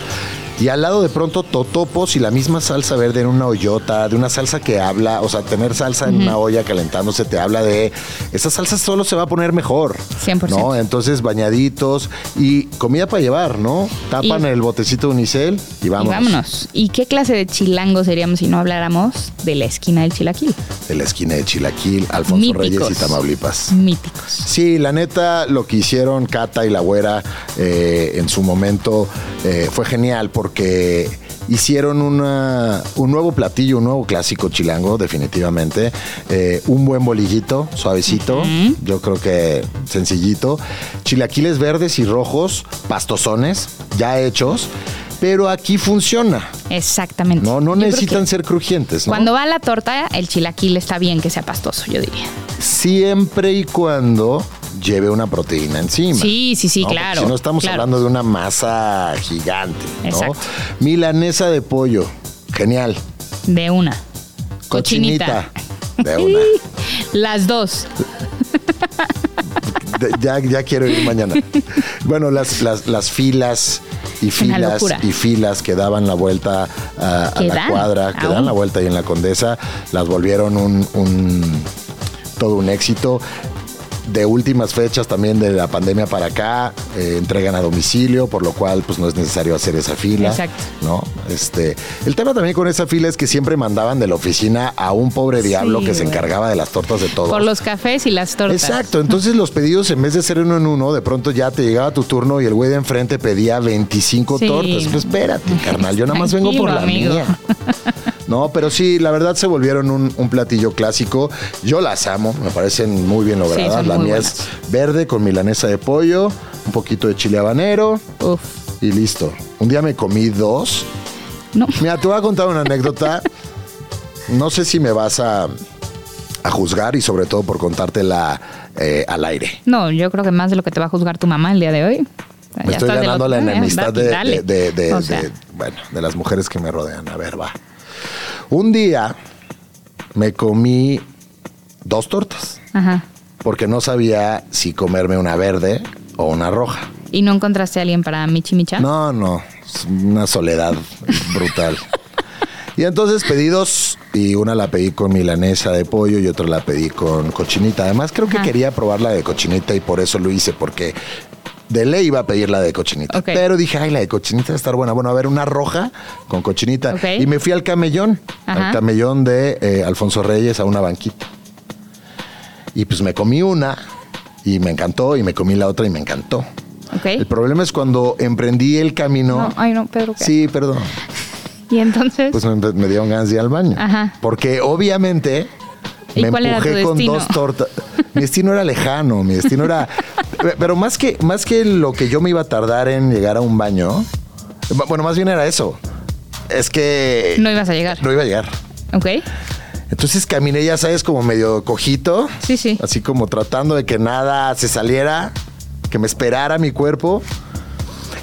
Y al lado de pronto totopos y la misma salsa verde en una hoyota, de una salsa que habla, o sea, tener salsa en una olla calentándose te habla de, esa salsa solo se va a poner mejor. 100%. ¿no? Entonces bañaditos y comida para llevar, ¿no? Tapan Y- el botecito de unicel y vamos. Y vámonos. ¿Y qué clase de chilango seríamos si no habláramos de la esquina del chilaquil? De la esquina de Chilaquil, Alfonso Míticos. Reyes y Tamaulipas. Míticos. Sí, la neta, lo que hicieron Cata y la güera eh, en su momento eh, fue genial porque hicieron una- un nuevo platillo, un nuevo clásico chilango, definitivamente. Eh, un buen bolillito, suavecito, yo creo que sencillito. Chilaquiles verdes y rojos, pastosones, ya hechos. Pero aquí funciona. Exactamente. No, no Yo necesitan ser crujientes. ¿no? Cuando va la torta, el chilaquil está bien que sea pastoso, yo diría. Siempre y cuando lleve una proteína encima. Sí, sí, sí, ¿no? Porque claro, Si no estamos claro. hablando de una masa gigante, ¿no? Exacto. Milanesa de pollo, genial. De una. Cochinita. De una. *laughs* Las dos. Ya, ya quiero ir mañana. Bueno, las, las, las filas y filas y filas que daban la vuelta a, la dan, cuadra, que aún. dan la vuelta ahí en la Condesa, las volvieron un, un- todo un éxito. De últimas fechas también de la pandemia para acá, eh, entregan a domicilio, por lo cual pues no es necesario hacer esa fila. Exacto. ¿no? Este, el tema también con esa fila es que siempre mandaban de la oficina a un pobre diablo Sí, que se encargaba de las tortas de todos. Por los cafés y las tortas. Exacto, entonces los pedidos en vez de ser uno en uno, de pronto ya te llegaba tu turno y el güey de enfrente pedía 25 Sí. tortas. Pues espérate, *laughs* carnal, yo nada más vengo por la amigo. mía. No, pero sí, la verdad se volvieron un, un platillo clásico. Yo las amo, me parecen muy bien logradas. la mía es verde con milanesa de pollo, un poquito de chile habanero Uf. y listo. Un día me comí dos. No. Mira, te voy a contar una anécdota. No sé si me vas a, a juzgar y sobre todo por contártela eh, al aire. No, yo creo que más de lo que te va a juzgar tu mamá el día de hoy. Me Ya estoy ganando la eh, enemistad de, de- de- sea, de- bueno, de las mujeres que me rodean. A ver, va. Un día me comí dos tortas Ajá. porque no sabía si comerme una verde o una roja. ¿Y no encontraste a alguien para Michi Micha? No, no, es una soledad brutal. Y entonces pedí dos y una la pedí con milanesa de pollo y otra la pedí con cochinita. Además creo que Ajá. quería probar la de cochinita y por eso lo hice porque de ley iba a pedir la de cochinita. Pero dije, ay, la de cochinita va a estar buena. Bueno, a ver, una roja con cochinita. Y me fui al camellón, Ajá. al camellón de eh, Alfonso Reyes a una banquita. Y pues me comí una y me encantó y me comí la otra y me encantó. El problema es cuando emprendí el camino. No, ay, no, Pedro. ¿qué? Sí, perdón. *laughs* Y entonces. Pues me, me dieron ganas de ir al baño. Ajá. Porque obviamente ¿Y me empujé con destino? dos tortas. Mi destino era lejano, mi destino era. *laughs* Pero más que, más que lo que yo me iba a tardar en llegar a un baño, bueno, más bien era eso. Es que. no ibas a llegar. No iba a llegar. Ok. Entonces caminé, ya sabes, como medio cojito. Sí, sí. Así como tratando de que nada se saliera, que me esperara mi cuerpo.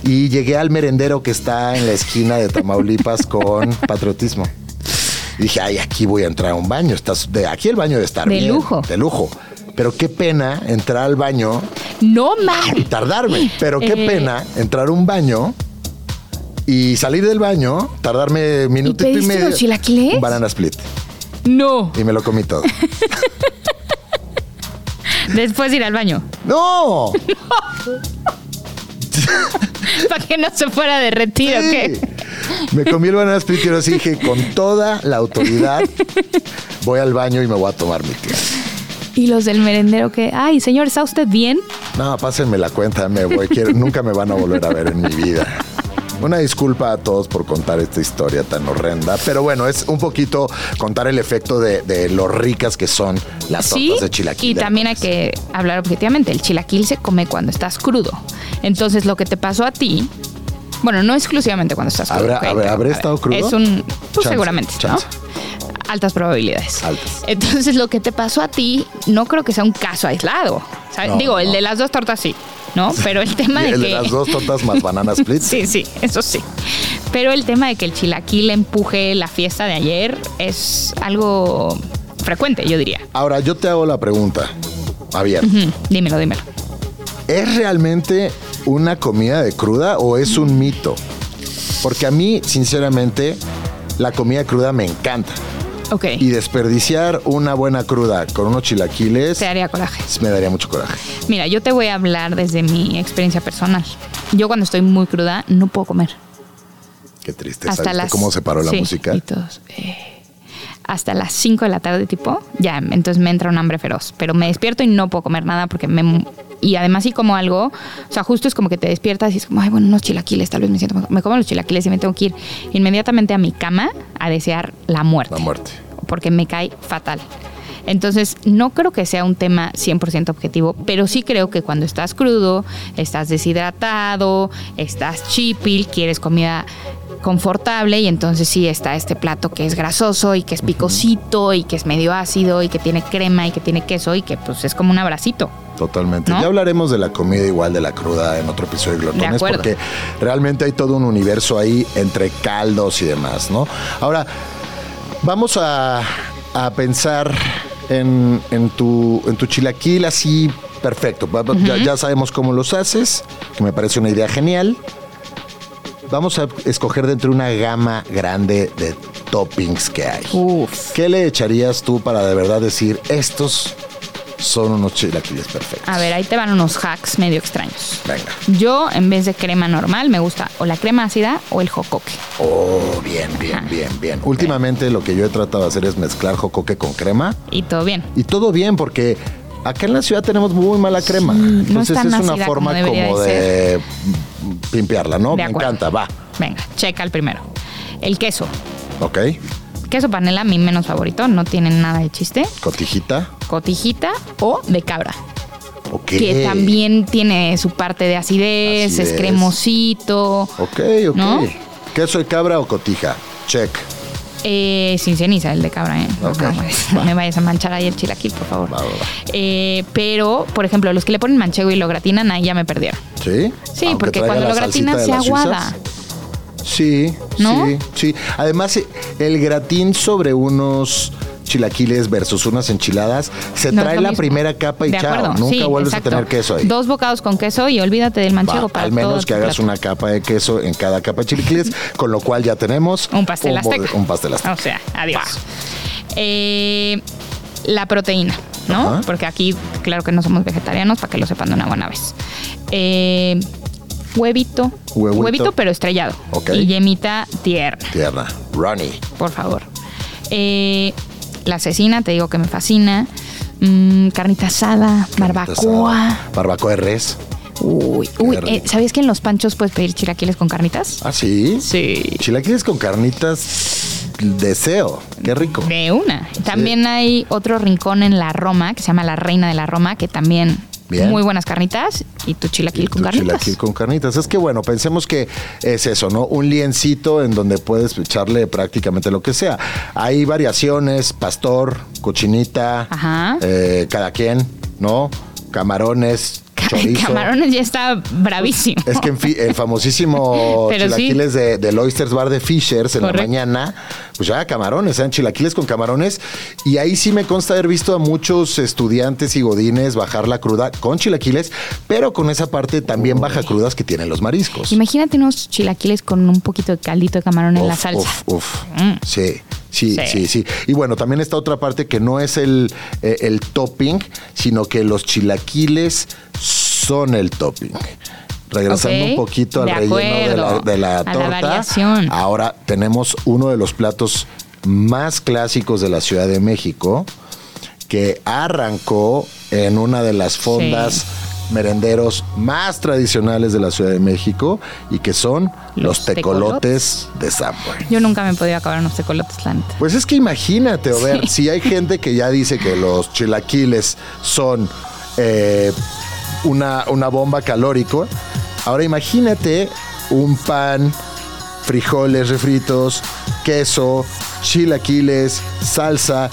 Y llegué al merendero que está en la esquina de Tamaulipas *laughs* con patriotismo. Y dije, ay, aquí voy a entrar a un baño. Estás de aquí el baño debe estar De bien, lujo. De lujo. Pero qué pena entrar al baño No mames. tardarme. Pero qué Eh. pena entrar a un baño y salir del baño, tardarme minuto y, medio. los chilaquiles? Un banana split. No. Y me lo comí todo. *laughs* Después de ir al baño. ¡No! *laughs* Para que no se fuera a derretir, ¿o Sí. qué? Me comí el banana split y dije, con toda la autoridad, voy al baño y me voy a tomar mi tiempo. Y los del merendero que, ay, señor, ¿está usted bien? No, pásenme la cuenta, me voy. quiero- nunca me van a volver a ver en mi vida. Una disculpa a todos por contar esta historia tan horrenda, pero bueno, es un poquito contar el efecto de, de lo ricas que son las tortas Sí, de chilaquil. y también hay que hablar objetivamente, el chilaquil se come cuando estás crudo. Entonces lo que te pasó a ti, bueno, no exclusivamente cuando estás crudo. ¿Habrá- ¿ok? habrá- Pero, habré estado crudo? Es un, pues Chance, seguramente, chance. ¿no? Altas probabilidades. Altas. Entonces, lo que te pasó a ti, no creo que sea un caso aislado. No, Digo, el de las dos tortas sí, ¿no? Pero el tema de el que. de las dos tortas más banana *laughs* split. Sí, sí, eso sí. Pero el tema de que el chilaquil empuje la fiesta de ayer es algo frecuente, yo diría. Ahora, yo te hago la pregunta, Javier. Dímelo, dímelo. ¿Es realmente una comida de cruda o es un mito? Porque a mí, sinceramente, la comida cruda me encanta. Ok. Y desperdiciar una buena cruda con unos chilaquiles Te haría coraje. me daría mucho coraje. Mira, yo te voy a hablar desde mi experiencia personal. Yo cuando estoy muy cruda no puedo comer. Qué triste. hasta ¿Sabes las cómo se paró la Sí, música? y todos, eh, hasta las 5 de la tarde tipo, ya, entonces me entra un hambre feroz, pero me despierto y no puedo comer nada porque me y además si como algo, o sea, justo es como que te despiertas y es como, ay, bueno, unos chilaquiles, tal vez me siento, mejor". me como los chilaquiles y me tengo que ir inmediatamente a mi cama a desear la muerte La muerte. porque me cae fatal. Entonces, no creo que sea un tema 100% objetivo, pero sí creo que cuando estás crudo, estás deshidratado, estás chipil, quieres comida confortable y entonces sí está este plato que es grasoso y que es picosito y que es medio ácido y que tiene crema y que tiene queso y que pues es como un abracito. Totalmente. ¿No? Ya hablaremos de la comida igual de la cruda en otro episodio de Glotones, De porque realmente hay todo un universo ahí entre caldos y demás, ¿no? Ahora, vamos a, a pensar en, en tu, en tu chilaquil así perfecto. Ya, ya sabemos cómo los haces, que me parece una idea genial. Vamos a escoger dentro de una gama grande de toppings que hay. Uf. ¿Qué le echarías tú para de verdad decir estos son unos chilaquiles perfectos? A ver, ahí te van unos hacks medio extraños. Venga. Yo, en vez de crema normal, me gusta o la crema ácida o el jocoque. Oh, bien, bien, Ajá. bien, bien. Últimamente lo que yo he tratado de hacer es mezclar jocoque con crema. Y todo bien. Y todo bien porque acá en la ciudad tenemos muy mala crema. Entonces es una forma como de de pimpearla, ¿no? De Me encanta, va. Venga, checa el primero. El queso. Ok. Queso panela, mi menos favorito, no tiene nada de chiste. Cotijita. Cotijita o de cabra, Ok. que también tiene su parte de acidez, Acidez. es cremosito. Ok, ok. ¿No? ¿Queso de cabra o cotija? Check. Eh, sin ceniza el de cabra, ¿eh? No, me vayas a manchar ahí el chilaquil, por favor. Va, va, va. Eh, pero, por ejemplo, los que le ponen manchego y lo gratinan, ahí ya me perdieron. ¿Sí? Sí, Aunque porque cuando lo gratinan se aguada. suizas. Sí, ¿No? sí, sí. Además, el gratín sobre unos chilaquiles versus unas enchiladas, se No trae la mismo. primera capa y chao. Nunca sí, vuelves exacto. a tener queso ahí. Dos bocados con queso y olvídate del Va, manchego para al menos que hagas plato. una capa de queso en cada capa de chilaquiles, *laughs* con lo cual ya tenemos Un pastel azteca. Un pastel azteca. O sea, adiós. Eh, la proteína, ¿no? Ajá. Porque aquí, claro que no somos vegetarianos, para que lo sepan de una buena vez. Eh, huevito. Huevito. pero estrellado. Ok. Y yemita tierna, Tierna. Ronnie. por favor. Eh, la cecina, te digo que me fascina. Mm, carnita asada, barbacoa. Barbacoa de res. Uy, uy, eh, ¿sabías que en los panchos puedes pedir chilaquiles con carnitas? ¿Ah, sí? Sí. Chilaquiles con carnitas. Deseo. Qué rico. De una. También hay otro rincón en la Roma que se llama la Reina de la Roma, que también Bien. muy buenas carnitas y tu chilaquil Y con tu carnitas. chilaquil con carnitas. Es que bueno, pensemos que es eso, ¿no? Un liencito en donde puedes echarle prácticamente lo que sea. Hay variaciones, pastor, cochinita, eh, cada quien, ¿no? Camarones, *laughs* chorizo. Camarones ya está bravísimo. Es que en fi- el famosísimo *laughs* sí. chilaquiles de, del Oysters Bar de Fishers en Correcto. la mañana, pues ya camarones, eran chilaquiles con camarones. Y ahí sí me consta haber visto a muchos estudiantes y godines bajar la cruda con chilaquiles, pero con esa parte también baja crudas que tienen los mariscos. Imagínate unos chilaquiles con un poquito de caldito de camarón en la salsa. Uf, uf. Mm. Sí. Sí, Sí. sí, sí. Y bueno, también está otra parte que no es el, eh, el topping, sino que los chilaquiles son el topping. Regresando un poquito al de relleno de la, de la torta. variación. ahora tenemos uno de los platos más clásicos de la Ciudad de México que arrancó en una de las fondas merenderos más tradicionales de la Ciudad de México y que son los, Los tecolotes de Subway. Yo nunca me he podido acabar unos tecolotes, la neta. Pues es que imagínate, o ver, Sí. si hay gente que ya dice que los chilaquiles son eh, una, una bomba calórico, ahora imagínate un pan, frijoles refritos, queso, chilaquiles, salsa.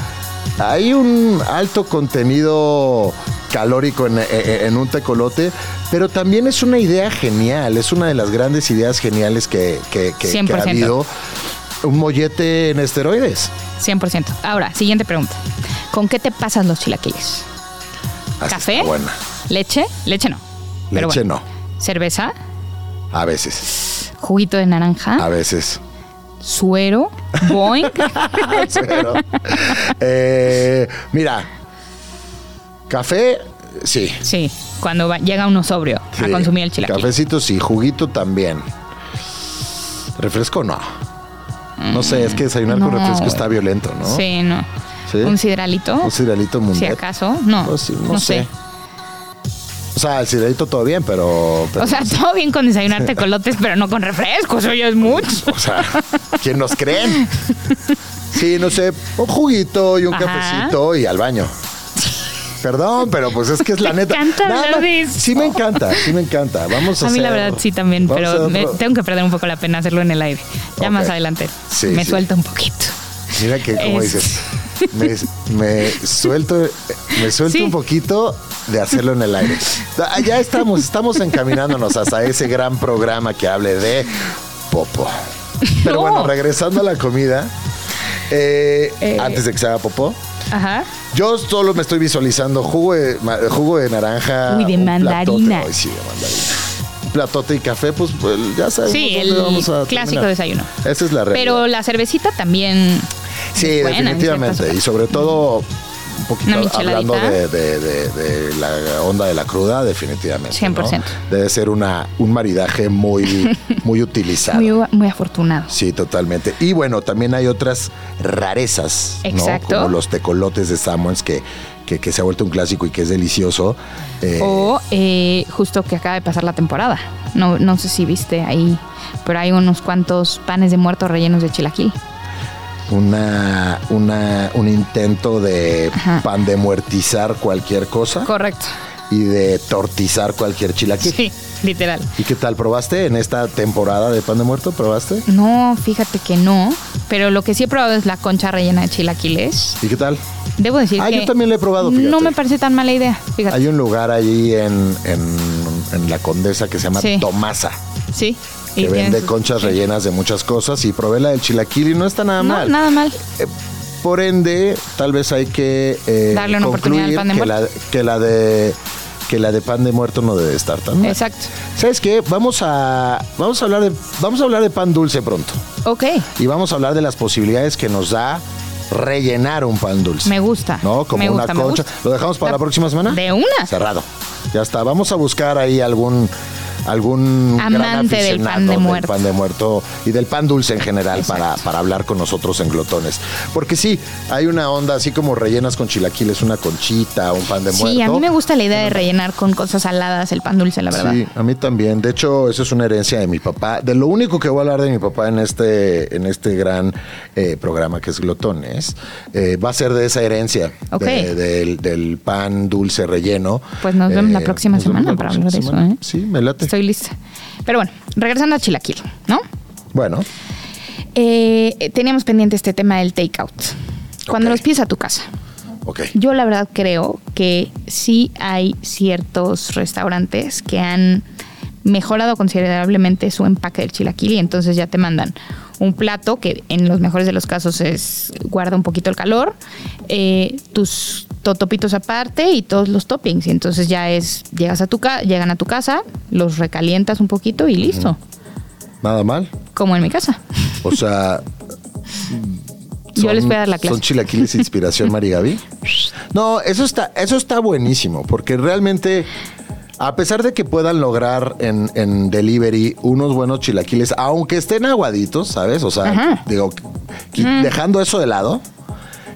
Hay un alto contenido calórico en, en- en un tecolote, pero también es una idea genial, es una de las grandes ideas geniales que, que- que- que ha 100%. habido. Un mollete en esteroides. 100%. Ahora, siguiente pregunta. ¿Con qué te pasas los chilaquiles? Así ¿Café? está buena. ¿Leche? Leche no. Pero Leche bueno. ¿Cerveza? a veces, ¿Juguito de naranja? a veces. ¿Suero? ¿Boing? *laughs* Pero, eh, mira, café, sí. sí, cuando va- llega uno sobrio a consumir el chilaquil. Cafecito sí, juguito también. Refresco no. No sé, es que desayunar con No, refresco está violento, ¿no? Sí, no. ¿Sí? ¿Un sidralito? Un cigarrito Si mundial. acaso, no. No, sí, no no sé. sé. O sea, el cigarrito todo bien, pero, pero- O sea, todo bien con desayunar tecolotes, *laughs* pero no con refrescos, eso ya es mucho. o sea, ¿quién nos creen? Sí, no sé, un juguito y un Ajá. cafecito y al baño. Perdón, pero pues es que es *laughs* la Me neta. encanta Nada hablar de eso. Sí me encanta, sí me encanta. Vamos a A mí la hacer- verdad sí también, pero hacer me- tengo que perder un poco la pena hacerlo en el aire. Ya más adelante Sí, me sí. suelta un poquito. Mira que, como Es- dices, me, me suelto, me suelto Sí. un poquito de hacerlo en el aire. Ah, Ya estamos, estamos encaminándonos hasta ese gran programa que hable de popó. Pero No. bueno, regresando a la comida, eh, Eh. antes de que se haga popó, Ajá. yo solo me estoy visualizando jugo de, jugo de naranja. Uy, de mandarina. platote. Sí, de mandarina. Platote y café, pues, pues, ya sabemos Sí, el vamos a clásico terminar. desayuno. Esa es la realidad. Pero la cervecita también. Sí, buena definitivamente. Y sobre todo, un poquito hablando de, de- de- de la onda de la cruda, definitivamente. ¿no? 100%. Debe ser una, un maridaje muy, *laughs* muy utilizado. Muy, muy afortunado. Sí, totalmente. Y bueno, también hay otras rarezas, ¿no? Exacto. Como los tecolotes de Samuels, que, que, que se ha vuelto un clásico y que es delicioso. Eh, O eh, justo que acaba de pasar la temporada. No, no sé si viste ahí, pero hay unos cuantos panes de muerto rellenos de chilaquil. Una, una, un intento de Ajá. pan de muertizar cualquier cosa Correcto. y de tortizar cualquier chilaquil. Sí, literal. ¿Y qué tal? ¿Probaste en esta temporada de pan de muerto? ¿Probaste? No, fíjate que no. Pero lo que sí he probado es la concha rellena de chilaquiles. ¿Y qué tal? Debo decir Ah, que. yo también lo he probado, fíjate. No me parece tan mala idea. Fíjate. Hay un lugar ahí en, en, en la Condesa que se llama Sí. Tomasa, Sí. Que vende conchas rellenas de muchas cosas y probé la del chilaquil y no está nada No, mal. nada mal. Eh, Por ende, tal vez hay que eh, Darle una oportunidad al concluir pan de que la, que la de que la de pan de muerto no debe estar tan mal. Exacto. ¿Sabes qué? Vamos a vamos a hablar de vamos a hablar de pan dulce pronto Ok. y vamos a hablar de las posibilidades que nos da rellenar un pan dulce. Me gusta. ¿No? Como Me una gusta, concha. ¿Lo dejamos para la, La- próxima semana? De una. Cerrado. Ya está. Vamos a buscar ahí algún algún gran Amante del pan de muerto. pan de muerto y del pan dulce en general para, para hablar con nosotros en glotones. Porque sí, hay una onda así como rellenas con chilaquiles, una conchita, un pan de muerto. Sí, a mí me gusta la idea de rellenar con cosas saladas el pan dulce, la verdad. Sí, a mí también. De hecho, eso es una herencia de mi papá. De lo único que voy a hablar de mi papá en este, en este gran eh, programa que es Glotones, eh, va a ser de esa herencia, Ok. de- del, del pan dulce relleno. Eh, Pues nos vemos la próxima nos vemos semana la para próxima hablar de eso, semana. ¿eh? Sí, me late. Estoy lista. Pero bueno, regresando a chilaquil, ¿no? Bueno, Eh, teníamos pendiente este tema del takeout. Cuando los pides a tu casa. ok. Yo la verdad creo que sí hay ciertos restaurantes que han mejorado considerablemente su empaque del chilaquil y entonces ya te mandan un plato que en los mejores de los casos es guarda un poquito el calor, eh, tus totopitos aparte y todos los toppings y entonces ya es llegas a tu ca llegan a tu casa, los recalientas un poquito y listo, Nada mal. como en mi casa. O sea. *laughs* Yo les voy a dar la clase. ¿Son chilaquiles inspiración Marigaby? *laughs* No, eso está, eso está buenísimo, porque realmente, a pesar de que puedan lograr en, en delivery unos buenos chilaquiles, aunque estén aguaditos, ¿sabes? O sea, Ajá. digo, dejando eso de lado,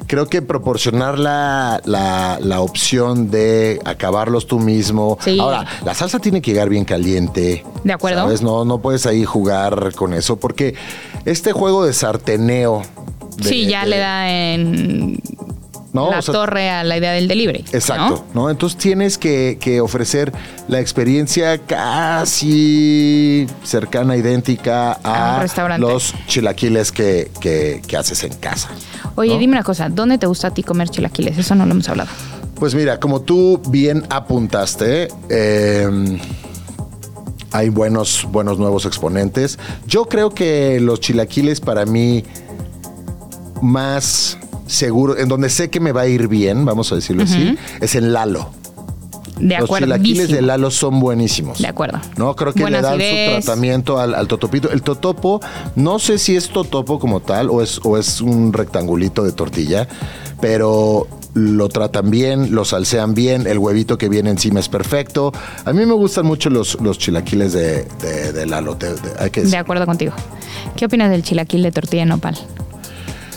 creo que proporcionar la, la- la opción de acabarlos tú mismo. Sí. Ahora, la salsa tiene que llegar bien caliente. De acuerdo. ¿sabes? No, no puedes ahí jugar con eso, porque este juego de sarteneo. de- sí, ya de- le da en ¿no? la O sea, torre a la idea del delivery. Exacto, ¿no? Entonces tienes que, que ofrecer la experiencia casi cercana, idéntica A los chilaquiles que, que- que haces en casa. Oye, ¿no? dime una cosa, ¿dónde te gusta a ti comer chilaquiles? Eso no lo hemos hablado. Pues mira, como tú bien apuntaste, eh, hay buenos, buenos nuevos exponentes. Yo creo que los chilaquiles para mí más seguro, en donde sé que me va a ir bien, vamos a decirlo así, es en Lalo. De Los acuerdo. chilaquiles de Lalo son buenísimos. De acuerdo. No, creo que le dan su tratamiento al, al totopito. El totopo, no sé si es totopo como tal o es, o es un rectangulito de tortilla, pero lo tratan bien, lo salsean bien, el huevito que viene encima es perfecto. A mí me gustan mucho los, los chilaquiles de, de, de Lalo. hay que De acuerdo contigo. ¿Qué opinas del chilaquil de tortilla de nopal?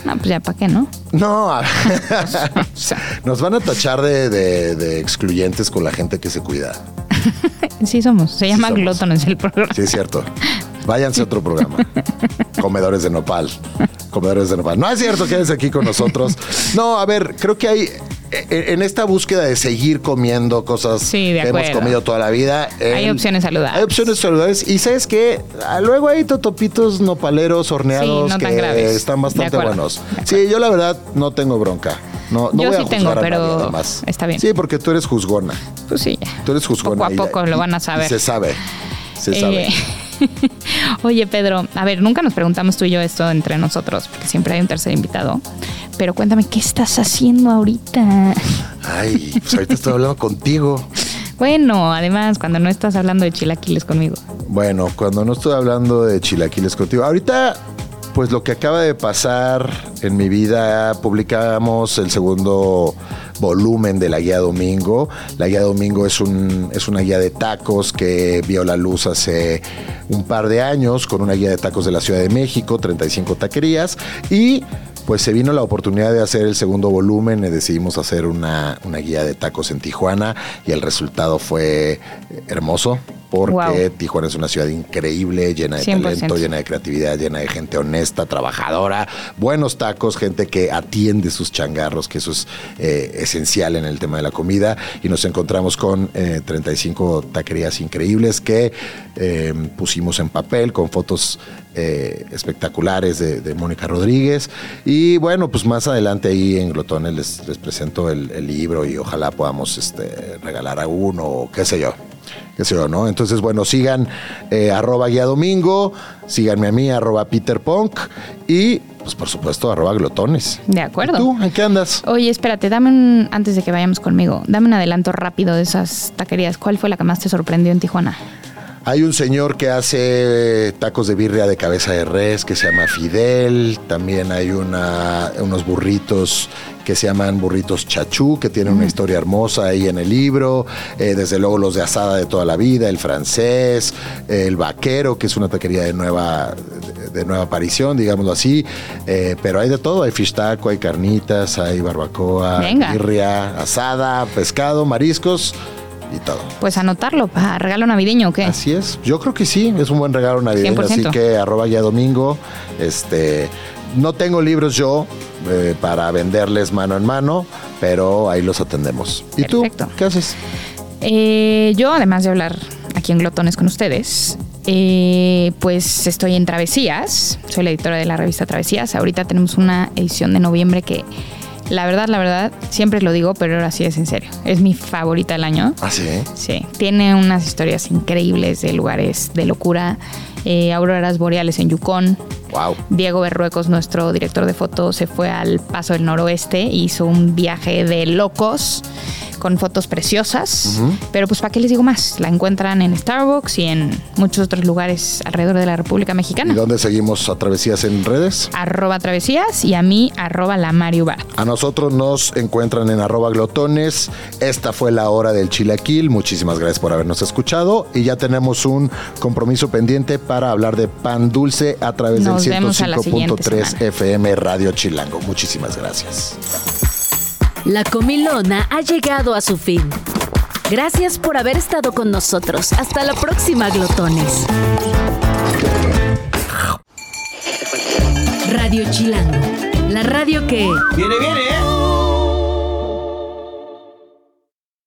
No, pues ya, ¿para qué, no? No, a- *laughs* O sea, nos van a tachar de, de- de excluyentes con la gente que se cuida. *laughs* sí somos. Se llama somos. Glotones el programa. Sí, es cierto. Váyanse a otro programa. Comedores de nopal. Comedores de nopal. No es cierto, quédense aquí con nosotros. No, a ver, creo que hay. En esta búsqueda de seguir comiendo cosas Sí, que hemos comido toda la vida. Hay opciones saludables. Hay opciones saludables. Y sabes que luego hay totopitos nopaleros horneados Sí, no que están bastante buenos. Sí, yo la verdad no tengo bronca. No, no Yo voy sí a tengo, pero además. está bien. Sí, porque tú eres juzgona. Pues sí. Tú eres juzgona. Poco a y- poco lo van a saber. Se sabe. Se sabe. Eh, *laughs* Oye, Pedro, a ver, nunca nos preguntamos tú y yo esto entre nosotros, porque siempre hay un tercer invitado. Pero cuéntame, ¿qué estás haciendo ahorita? Ay, pues ahorita estoy hablando contigo. Bueno, además, cuando no estás hablando de chilaquiles conmigo. Bueno, cuando no estoy hablando de chilaquiles contigo. Ahorita, pues lo que acaba de pasar en mi vida, publicamos el segundo volumen de la guía Domingo. La guía Domingo es, un, es una guía de tacos que vio la luz hace un par de años con una guía de tacos de la Ciudad de México, 35 taquerías. Y pues se vino la oportunidad de hacer el segundo volumen y decidimos hacer una, una guía de tacos en Tijuana y el resultado fue hermoso porque Wow. Tijuana es una ciudad increíble, llena de 100%. talento, llena de creatividad, llena de gente honesta, trabajadora, buenos tacos, gente que atiende sus changarros, que eso es eh, esencial en el tema de la comida. Y nos encontramos con eh, 35 taquerías increíbles que eh, pusimos en papel con fotos eh, espectaculares de, de Mónica Rodríguez. Y bueno, pues más adelante ahí en Glotones les, les presento el, el libro y ojalá podamos este, regalar a uno o qué sé yo qué sé yo, ¿no? Entonces, bueno, sigan eh, arroba guía domingo, síganme a mí, arroba Peter Punk y, pues por supuesto, arroba glotones. De acuerdo. ¿Y ¿Tú en qué andas? Oye, espérate, dame un, antes de que vayamos conmigo, dame un adelanto rápido de esas taquerías. ¿Cuál fue la que más te sorprendió en Tijuana? Hay un señor que hace tacos de birria de cabeza de res que se llama Fidel. También hay una, unos burritos que se llaman burritos chachú, que tienen una historia hermosa ahí en el libro. Eh, desde luego los de asada de toda la vida, el francés, el vaquero, que es una taquería de nueva, de, de nueva aparición, digámoslo así. Eh, pero hay de todo, hay fish taco, hay carnitas, hay barbacoa, Venga. birria, asada, pescado, mariscos y todo. Pues anotarlo para regalo navideño o qué? Así es. Yo creo que sí, es un buen regalo navideño. 100%. Así que arroba ya domingo. Este, no tengo libros yo eh, para venderles mano en mano, pero ahí los atendemos. ¿Y Perfecto. tú? ¿Qué haces? Eh, yo, además de hablar aquí en Glotones con ustedes, eh, pues estoy en Travesías. Soy la editora de la revista Travesías. Ahorita tenemos una edición de noviembre que, la verdad, la verdad, siempre lo digo, pero ahora sí es en serio. Es mi favorita del año. Ah, sí. Sí, tiene unas historias increíbles de lugares de locura. Eh, auroras boreales en Yukon. Wow. Diego Berruecos, nuestro director de foto, se fue al Paso del Noroeste, hizo un viaje de locos con fotos preciosas. Pero pues, ¿para qué les digo más? La encuentran en Starbucks y en muchos otros lugares alrededor de la República ¿Y Mexicana. dónde seguimos a travesías en redes? Arroba travesías y a mí, arroba la Mario Bar. A nosotros nos encuentran en arroba glotones. Esta fue la hora del chilaquil. Muchísimas gracias por habernos escuchado. Y ya tenemos un compromiso pendiente para hablar de pan dulce a través Nos del vemos a la siguiente 105.3 semana. FM Radio Chilango. Muchísimas gracias. La comilona ha llegado a su fin. Gracias por haber estado con nosotros. Hasta la próxima, glotones. Radio Chilango, la radio que... Viene, viene, ¿eh?